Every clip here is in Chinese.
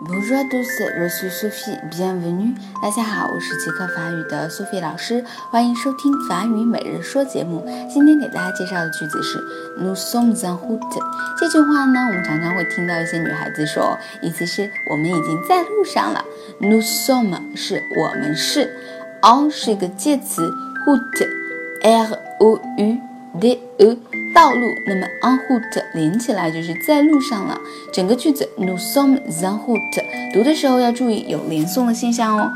Bonjour à tous, je suis Sophie, bienvenue. 大家好，我是极客法语的 Sophie 老师，欢迎收听法语每日说节目。今天给大家介绍的句子是 Nous sommes en route。这句话呢，我们常常会听到一些女孩子说，意思是我们已经在路上了。Nous sommes 是我们是，en 是一个介词，route，r o u d e。道路，那么 on foot 连起来就是在路上了。整个句子 nous sommes en foot，读的时候要注意有连诵的现象哦。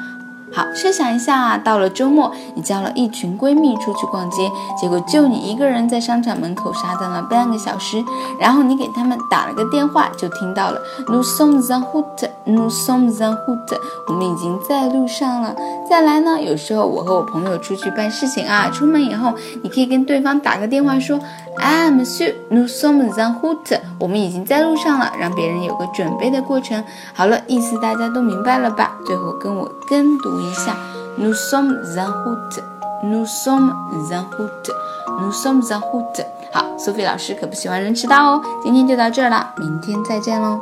好，设想一下啊，到了周末，你叫了一群闺蜜出去逛街，结果就你一个人在商场门口傻等了半个小时，然后你给他们打了个电话，就听到了 nous sommes en route，nous sommes en route，我们已经在路上了。再来呢，有时候我和我朋友出去办事情啊，出门以后，你可以跟对方打个电话说，啊，Monsieur，nous sommes en route，我们已经在路上了，让别人有个准备的过程。好了，意思大家都明白了吧？最后跟我跟读。一下，nous sommes en route，nous sommes en route，nous sommes en route。好，苏菲老师可不喜欢人迟到哦。今天就到这儿了，明天再见喽。